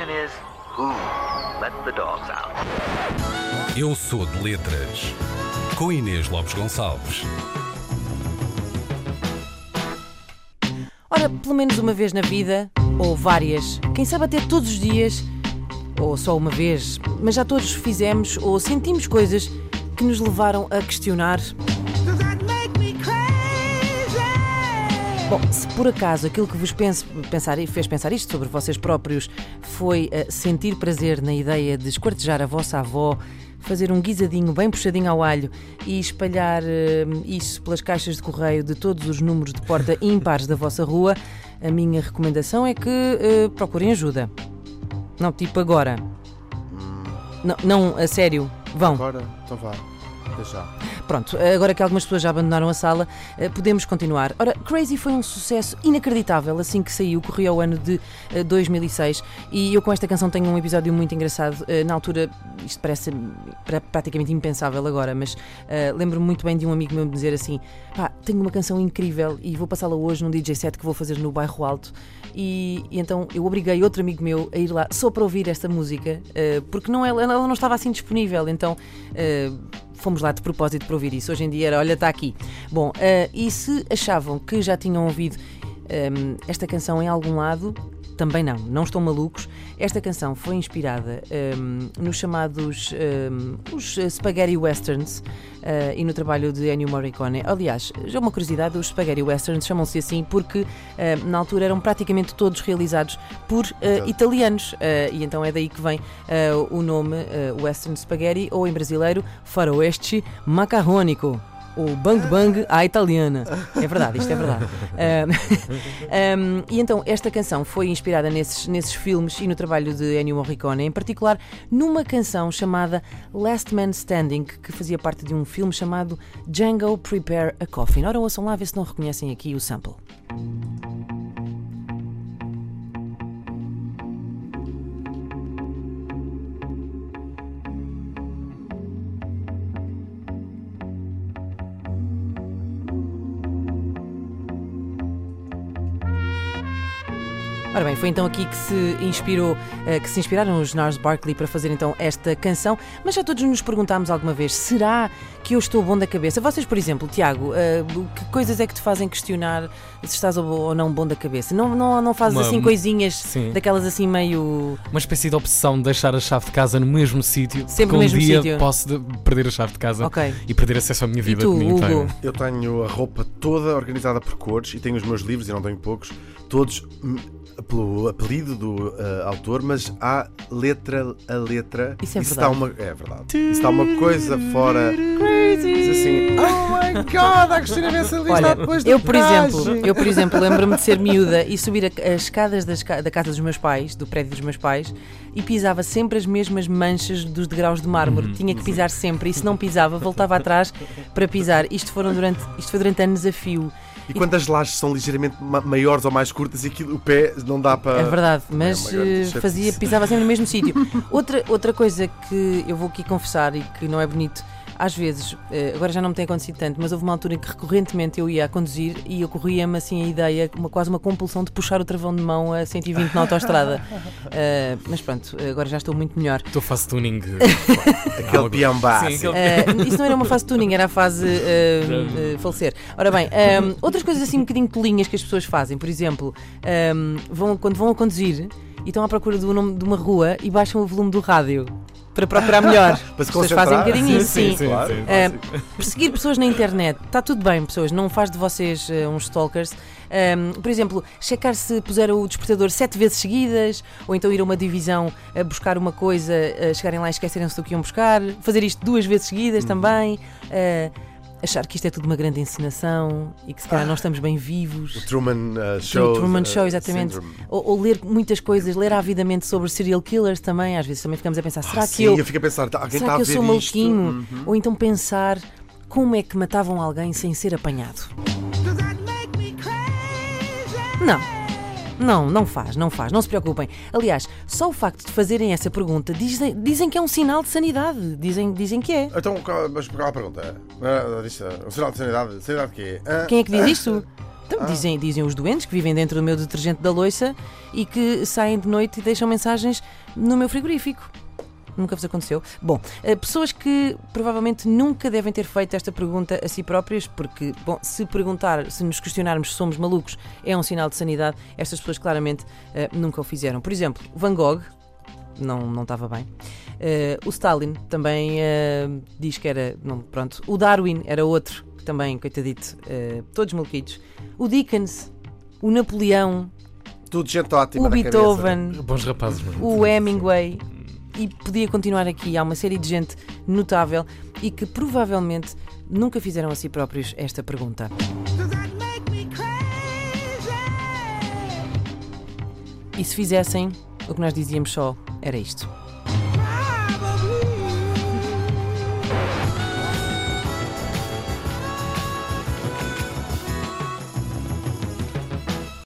question is, who let the dogs out? Eu sou de letras. Com Inês Lopes Gonçalves. Ora, pelo menos uma vez na vida, ou várias, quem sabe até todos os dias, ou só uma vez, mas já todos fizemos ou sentimos coisas que nos levaram a questionar. Bom, se por acaso aquilo que vos pense, pensar, fez pensar isto sobre vocês próprios foi uh, sentir prazer na ideia de esquartejar a vossa avó, fazer um guisadinho bem puxadinho ao alho e espalhar uh, isso pelas caixas de correio de todos os números de porta ímpares da vossa rua, a minha recomendação é que uh, procurem ajuda. Não, tipo agora. Não, não, a sério, vão. Agora, então vá. Até já. Pronto, agora que algumas pessoas já abandonaram a sala, eh, podemos continuar. Ora, Crazy foi um sucesso inacreditável assim que saiu, corria o ano de 2006 eh, e eu com esta canção tenho um episódio muito engraçado. Eh, na altura, isto parece praticamente impensável agora, mas lembro-me muito bem de um amigo meu me dizer assim: pá, tenho uma canção incrível e vou passá-la hoje num DJ set que vou fazer no Bairro Alto. E, e, então eu obriguei outro amigo meu a ir lá só para ouvir esta música, porque não, ela, ela não estava assim disponível, então. Fomos lá de propósito para ouvir isso. Hoje em dia era, olha, está aqui. Bom, uh, e se achavam que já tinham ouvido um, ehm, esta canção em algum lado, também não, não estão malucos. Esta canção foi inspirada um, nos chamados um, os Spaghetti Westerns uh, e no trabalho de Ennio Morricone. Aliás, já uma curiosidade, os Spaghetti Westerns chamam-se assim porque uh, na altura eram praticamente todos realizados por uh, italianos e então é daí que vem o nome Western Spaghetti ou em brasileiro Faroeste Macarrônico o Bang Bang à italiana. É verdade, isto é verdade. Um, um, e então, esta canção foi inspirada nesses, nesses filmes e no trabalho de Ennio Morricone, em particular numa canção chamada Last Man Standing, que fazia parte de um filme chamado Django Prepare a Coffin. Ora, ouçam lá, ver se não reconhecem aqui o sample. Ora bem, foi então aqui que se inspirou, eh, que se inspiraram os Nars Barkley para fazer então esta canção, mas já todos nos perguntámos alguma vez, será que eu estou bom da cabeça? Vocês, por exemplo, Tiago, eh, que coisas é que te fazem questionar se estás ou não bom da cabeça? Não, não, não fazes Uma- assim coisinhas sim. daquelas assim meio. Uma espécie de opção de deixar a chave de casa no mesmo sítio. Sempre no um mesmo dia sítio. posso de- perder a chave de casa Ok. e perder acesso à minha E vida tu, de mim inteira. Hugo? Eu tenho a roupa toda organizada por cores e tenho os meus livros, e não tenho poucos, todos pelo apelido do eh, autor, mas há letra a letra. Isso é está verdade. uma, é verdade. Isso está uma coisa fora. Diz assim: Oh my god, a Cristina vê essa lista Olha, depois do eu por traje." exemplo, eu por exemplo lembro-me de ser miúda e subir a- as escadas das ca- da casa dos meus pais, do prédio dos meus pais, e pisava sempre as mesmas manchas dos degraus de mármore. Uhum. Tinha que pisar sempre e se não pisava, voltava atrás para pisar. Isto foram durante, isto foi durante anos a fio. E quando as lajes são ligeiramente ma- maiores ou mais curtas, e aquilo, o pé não dá para. É verdade, mas É eh, chatice. fazia, pisava sempre no mesmo sítio. Outra, outra coisa que eu vou aqui confessar e que não é bonito, às vezes, eh, agora já não me tem acontecido tanto, mas houve uma altura em que recorrentemente eu ia a conduzir e ocorria-me assim a ideia, uma, quase uma compulsão de puxar o travão de mão a 120 na autostrada. Eh, mas pronto, agora já estou muito melhor. Estou fase tuning. Aquele peão Sim, aquele- Eh, isso não era uma fase tuning, era a fase eh, falecer. Ora bem, eh, outras coisas assim um bocadinho tolinhas que as pessoas fazem, por exemplo, eh, vão, quando vão a conduzir e estão à procura do nome de uma rua e baixam o volume do rádio para procurar melhor. Para se pessoas fazem um bocadinho isso, Sim, sim. sim, Claro. sim. Eh, perseguir pessoas na internet, está tudo bem, pessoas, não faz de vocês eh, uns stalkers. Um, por exemplo, checar se puseram o despertador sete vezes seguidas, ou então ir a uma divisão a buscar uma coisa, a chegarem lá e esquecerem-se do que iam buscar, fazer isto duas vezes seguidas também, uh, achar que isto é tudo uma grande encenação e que se calhar não estamos bem vivos. O Truman uh, Show. o Truman uh, Show, exatamente. syndrome. Ou, ou ler muitas coisas, ler avidamente sobre serial killers também, às vezes também ficamos a pensar, será Ah, que sim, eu eu fico a pensar, tá- alguém Será está que a eu sou maluquinho? Uhum. Ou então pensar como é que matavam alguém sem ser apanhado? Não. Não, não faz, não faz, não se preocupem. Aliás, só o facto de fazerem essa pergunta dizem, dizem que é um sinal de sanidade. Dizem, dizem que é. Então, qual, mas qual a pergunta? Ah, ah, o sinal de sanidade, sanidade de quê? Ah, Quem é que diz isto? Então, dizem, dizem os doentes que vivem dentro do meu detergente da loiça e que saem de noite e deixam mensagens no meu frigorífico. Nunca vos aconteceu? Bom, eh, pessoas que provavelmente nunca devem ter feito esta pergunta a si próprias, porque, bom, se perguntar, se nos questionarmos se somos malucos, é um sinal de sanidade, estas pessoas claramente eh, nunca o fizeram. Por exemplo, Van Gogh, não, não estava bem. Eh, o Stalin também eh, diz que era. Não, pronto. O Darwin era outro, que também, coitadito, eh, todos maluquitos. O Dickens, o Napoleão, Tudo gente ótima. o na cabeça. Beethoven, Bons rapazes, o Hemingway e podia continuar aqui. Há uma série de gente notável e que provavelmente nunca fizeram a si próprios esta pergunta. E se fizessem, o que nós dizíamos só era isto.